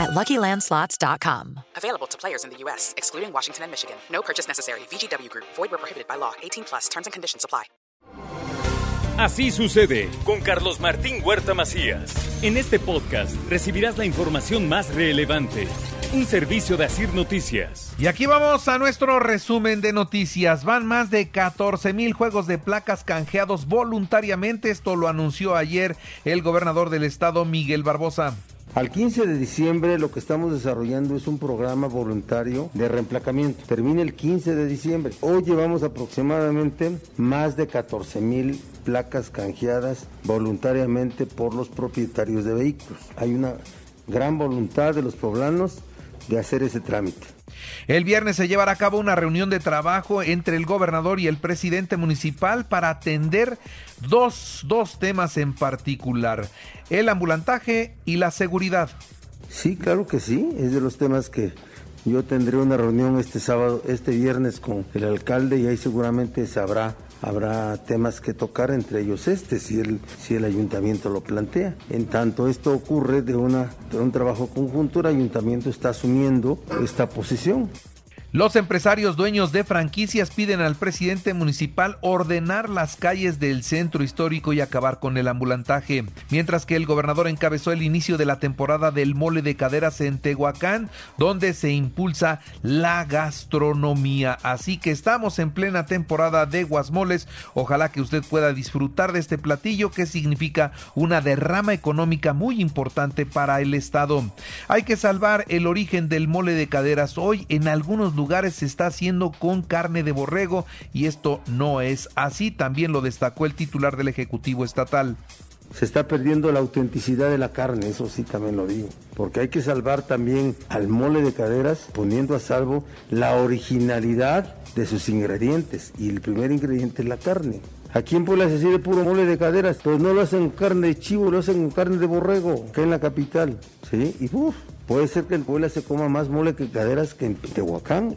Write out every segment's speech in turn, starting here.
at LuckyLandSlots.com. Available to players in the U.S., excluding Washington and Michigan. No purchase necessary. VGW Group. Void where prohibited by law. 18 plus. Terms and conditions apply. Así sucede con Carlos Martín Huerta Macías. En este podcast recibirás la información más relevante. Un servicio de Asir Noticias. Y aquí vamos a nuestro resumen de noticias. Van más de 14 mil juegos de placas canjeados voluntariamente. Esto lo anunció ayer el gobernador del estado, Miguel Barbosa. Al 15 de diciembre lo que estamos desarrollando es un programa voluntario de reemplacamiento. Termina el 15 de diciembre. Hoy llevamos aproximadamente más de 14 mil placas canjeadas voluntariamente por los propietarios de vehículos. Hay una gran voluntad de los poblanos de hacer ese trámite. El viernes se llevará a cabo una reunión de trabajo entre el gobernador y el presidente municipal para atender dos, dos temas en particular, el ambulantaje y la seguridad. Sí, claro que sí, es de los temas que yo tendré una reunión este sábado, este viernes con el alcalde y ahí seguramente sabrá habrá temas que tocar, entre ellos este, si el, si el ayuntamiento lo plantea. En tanto esto ocurre de, una, de un trabajo conjunto, el ayuntamiento está asumiendo esta posición. Los empresarios dueños de franquicias piden al presidente municipal ordenar las calles del centro histórico y acabar con el ambulantaje, mientras que el gobernador encabezó el inicio de la temporada del mole de caderas en Tehuacán, donde se impulsa la gastronomía. Así que estamos en plena temporada de guasmoles. Ojalá que usted pueda disfrutar de este platillo que significa una derrama económica muy importante para el estado. Hay que salvar el origen del mole de caderas hoy en algunos se está haciendo con carne de borrego y esto no es así, también lo destacó el titular del Ejecutivo Estatal. Se está perdiendo la autenticidad de la carne, eso sí también lo digo, porque hay que salvar también al mole de caderas poniendo a salvo la originalidad de sus ingredientes y el primer ingrediente es la carne. Aquí en Puebla se sirve puro mole de caderas, pues no lo hacen carne de chivo, lo hacen carne de borrego, que en la capital, ¿sí? Y uff, puede ser que en Puebla se coma más mole que caderas que en Tehuacán.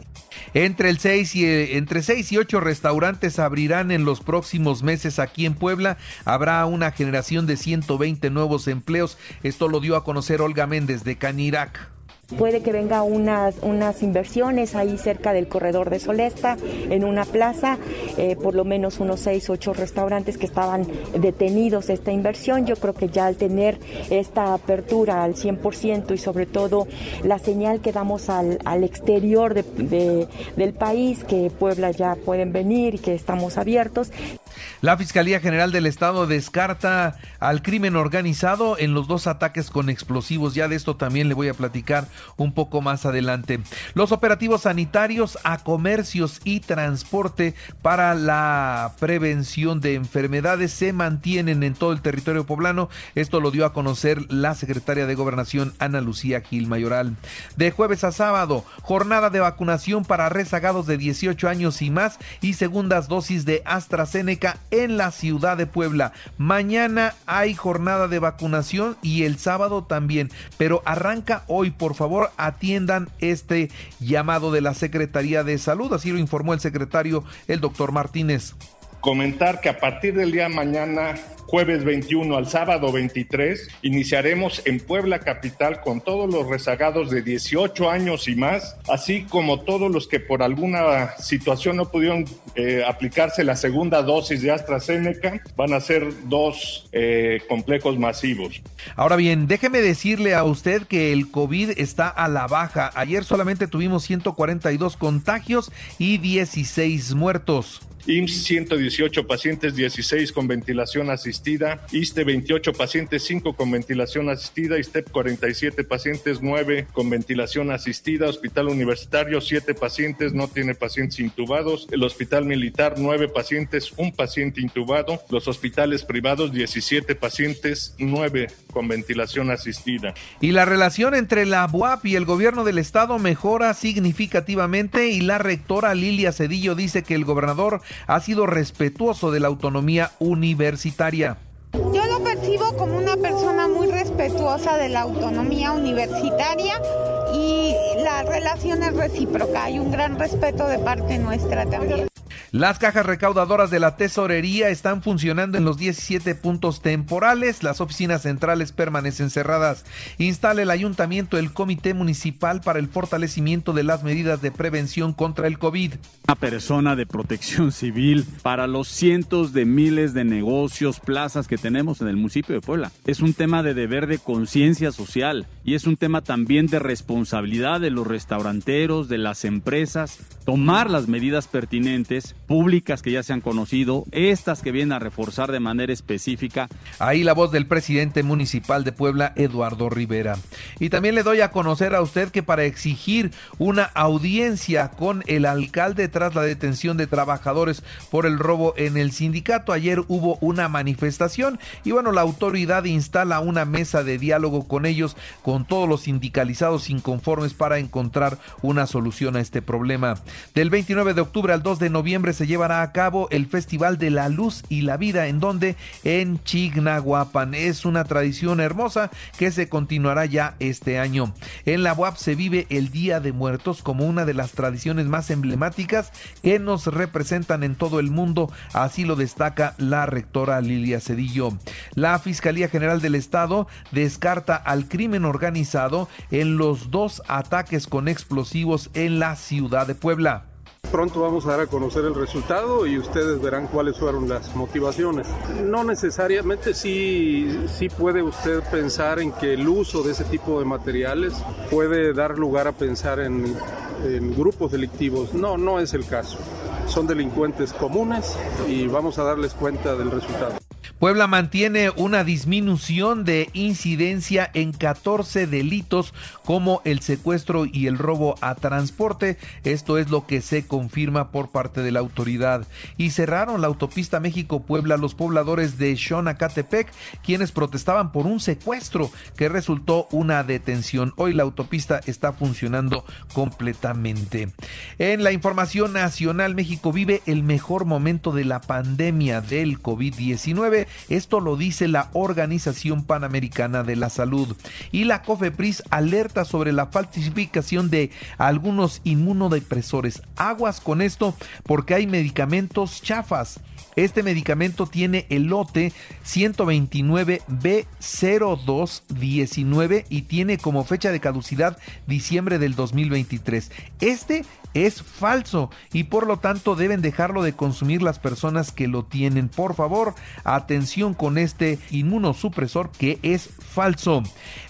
Entre el 6 y entre 6 y 8 restaurantes abrirán en los próximos meses aquí en Puebla. Habrá una generación de 120 nuevos empleos. Esto lo dio a conocer Olga Méndez de Canirac. Puede que venga unas, unas inversiones ahí cerca del corredor de Solesta, en una plaza, eh, por lo menos unos seis, ocho restaurantes que estaban detenidos esta inversión. Yo creo que ya al tener esta apertura al 100% y sobre todo la señal que damos al, al exterior de, del país, que Puebla ya pueden venir y que estamos abiertos. La Fiscalía General del Estado descarta al crimen organizado en los dos ataques con explosivos. Ya de esto también le voy a platicar un poco más adelante. Los operativos sanitarios a comercios y transporte para la prevención de enfermedades se mantienen en todo el territorio poblano. Esto lo dio a conocer la secretaria de Gobernación Ana Lucía Gil Mayoral. De jueves a sábado, jornada de vacunación para rezagados de 18 años y más y segundas dosis de AstraZeneca en la ciudad de Puebla. Mañana hay jornada de vacunación y el sábado también, pero arranca hoy, por favor, atiendan este llamado de la Secretaría de Salud, así lo informó el secretario, el doctor Martínez. Comentar que a partir del día de mañana jueves 21 al sábado 23, iniciaremos en Puebla Capital con todos los rezagados de 18 años y más, así como todos los que por alguna situación no pudieron eh, aplicarse la segunda dosis de AstraZeneca, van a ser dos eh, complejos masivos. Ahora bien, déjeme decirle a usted que el COVID está a la baja. Ayer solamente tuvimos 142 contagios y 16 muertos. IMSS 118 pacientes, 16 con ventilación asistida asistida, ISTE 28 pacientes, 5 con ventilación asistida, ISTEP 47 pacientes, 9 con ventilación asistida, Hospital Universitario 7 pacientes, no tiene pacientes intubados, el Hospital Militar 9 pacientes, un paciente intubado, los hospitales privados 17 pacientes, 9 con ventilación asistida. Y la relación entre la UAP y el gobierno del estado mejora significativamente y la rectora Lilia Cedillo dice que el gobernador ha sido respetuoso de la autonomía universitaria. Como una persona muy respetuosa de la autonomía universitaria y la relación es recíproca. Hay un gran respeto de parte nuestra también. Las cajas recaudadoras de la tesorería están funcionando en los 17 puntos temporales. Las oficinas centrales permanecen cerradas. Instala el ayuntamiento el comité municipal para el fortalecimiento de las medidas de prevención contra el COVID. Una persona de protección civil para los cientos de miles de negocios, plazas que tenemos en el municipio de Puebla. Es un tema de deber de conciencia social y es un tema también de responsabilidad de los restauranteros, de las empresas, tomar las medidas pertinentes públicas que ya se han conocido, estas que vienen a reforzar de manera específica. Ahí la voz del presidente municipal de Puebla, Eduardo Rivera. Y también le doy a conocer a usted que para exigir una audiencia con el alcalde tras la detención de trabajadores por el robo en el sindicato, ayer hubo una manifestación y bueno, la autoridad instala una mesa de diálogo con ellos, con todos los sindicalizados inconformes para encontrar una solución a este problema. Del 29 de octubre al 2 de noviembre se llevará a cabo el Festival de la Luz y la Vida, en donde en Chignahuapan. Es una tradición hermosa que se continuará ya este año. En la UAP se vive el Día de Muertos como una de las tradiciones más emblemáticas que nos representan en todo el mundo, así lo destaca la rectora Lilia Cedillo. La Fiscalía General del Estado descarta al crimen organizado en los dos ataques con explosivos en la ciudad de Puebla. Pronto vamos a dar a conocer el resultado y ustedes verán cuáles fueron las motivaciones. No necesariamente sí, sí puede usted pensar en que el uso de ese tipo de materiales puede dar lugar a pensar en, en grupos delictivos. No, no es el caso. Son delincuentes comunes y vamos a darles cuenta del resultado. Puebla mantiene una disminución de incidencia en 14 delitos como el secuestro y el robo a transporte. Esto es lo que se confirma por parte de la autoridad. Y cerraron la autopista México-Puebla los pobladores de Xonacatepec, quienes protestaban por un secuestro que resultó una detención. Hoy la autopista está funcionando completamente. En la información nacional, México vive el mejor momento de la pandemia del COVID-19 esto lo dice la Organización Panamericana de la Salud. Y la COFEPRIS alerta sobre la falsificación de algunos inmunodepresores. Aguas con esto porque hay medicamentos chafas. Este medicamento tiene el lote 129B0219 y tiene como fecha de caducidad diciembre del 2023. Este es falso y por lo tanto deben dejarlo de consumir las personas que lo tienen. Por favor, atención con este inmunosupresor que es falso.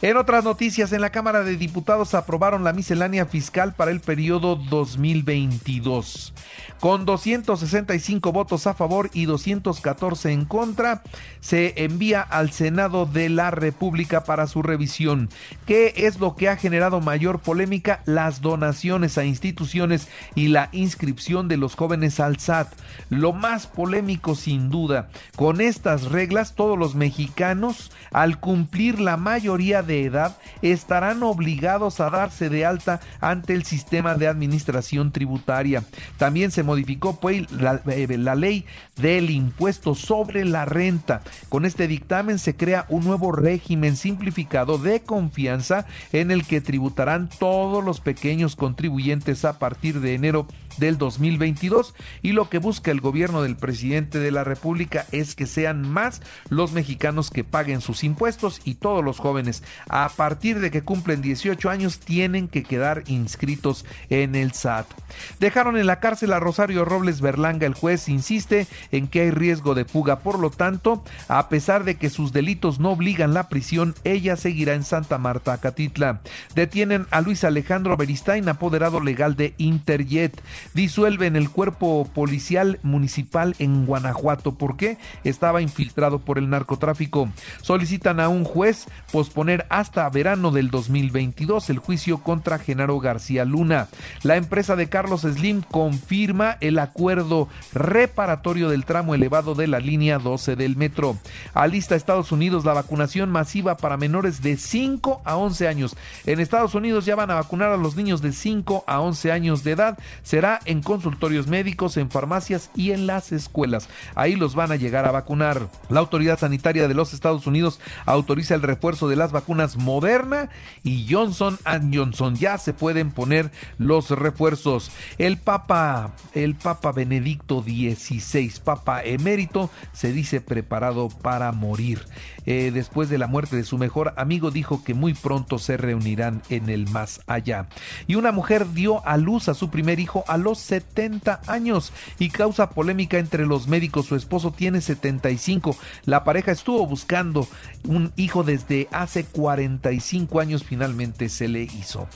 En otras noticias, en la Cámara de Diputados aprobaron la miscelánea fiscal para el periodo 2022. Con 265 votos a favor y 214 en contra, se envía al Senado de la República para su revisión. ¿Qué es lo que ha generado mayor polémica? Las donaciones a instituciones y la inscripción de los jóvenes al SAT. Lo más polémico sin duda, con reglas todos los mexicanos al cumplir la mayoría de edad estarán obligados a darse de alta ante el sistema de administración tributaria. También se modificó pues, eh, la ley del impuesto sobre la renta. Con este dictamen se crea un nuevo régimen simplificado de confianza en el que tributarán todos los pequeños contribuyentes a partir de enero del 2022 y lo que busca el gobierno del presidente de la República es que sean más los mexicanos que paguen sus impuestos y todos los jóvenes a partir de que cumplen 18 años tienen que quedar inscritos en el SAT. Dejaron en la cárcel a Rosario Robles Berlanga, el juez insiste en que hay riesgo de fuga, por lo tanto, a pesar de que sus delitos no obligan la prisión, ella seguirá en Santa Marta, Catitla. Detienen a Luis Alejandro Beristain, apoderado legal de Interjet. Disuelven el cuerpo policial municipal en Guanajuato. ¿Por qué? Estaba infiltrado por el narcotráfico. Solicitan a un juez posponer hasta verano del 2022 el juicio contra Genaro García Luna. La empresa de Carlos Slim confirma el acuerdo reparatorio del tramo elevado de la línea 12 del metro. Alista Estados Unidos la vacunación masiva para menores de 5 a 11 años. En Estados Unidos ya van a vacunar a los niños de 5 a 11 años de edad. Será en consultorios médicos, en farmacias y en las escuelas. Ahí los van a llegar a vacunar. La autoridad sanitaria de los Estados Unidos autoriza el refuerzo de las vacunas Moderna y Johnson Johnson. Ya se pueden poner los refuerzos. El Papa, el Papa Benedicto XVI, Papa emérito, se dice preparado para morir. Eh, después de la muerte de su mejor amigo, dijo que muy pronto se reunirán en el más allá. Y una mujer dio a luz a su primer hijo a los 70 años y causa polémica entre los médicos. Su esposo tiene 75. La pareja estuvo buscando un hijo desde hace 45 años. Finalmente se le hizo.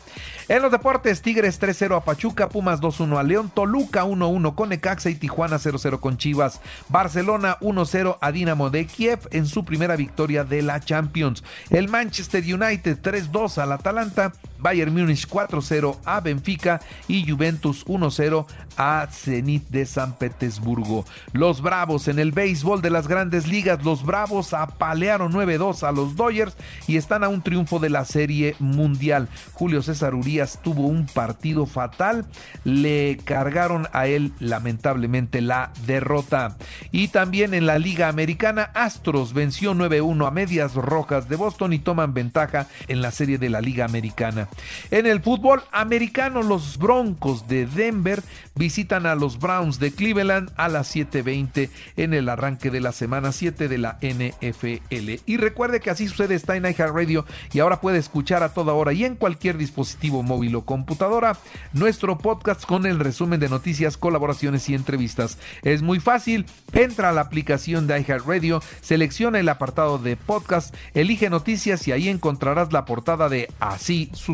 En los deportes, Tigres 3-0 a Pachuca, Pumas 2-1 a León, Toluca 1-1 con Necaxa y Tijuana 0-0 con Chivas. Barcelona 1-0 a Dinamo de Kiev en su primera victoria de la Champions. El Manchester United 3-2 al Atalanta, Bayern Múnich 4-0 a Benfica y Juventus 1-0 a Zenit de San Petersburgo. Los Bravos en el béisbol de las grandes ligas, los Bravos apalearon 9-2 a los Dodgers y están a un triunfo de la Serie Mundial. Julio César Urias tuvo un partido fatal, le cargaron a él lamentablemente la derrota. Y también en la Liga Americana, Astros venció 9-1 a Medias Rojas de Boston y toman ventaja en la serie de la Liga Americana. En el fútbol americano, los Broncos de Denver visitan a los Browns de Cleveland a las 7:20 en el arranque de la semana 7 de la NFL. Y recuerde que así sucede está en iHeartRadio y ahora puede escuchar a toda hora y en cualquier dispositivo móvil o computadora nuestro podcast con el resumen de noticias, colaboraciones y entrevistas. Es muy fácil, entra a la aplicación de iHeartRadio, selecciona el apartado de podcast, elige noticias y ahí encontrarás la portada de Así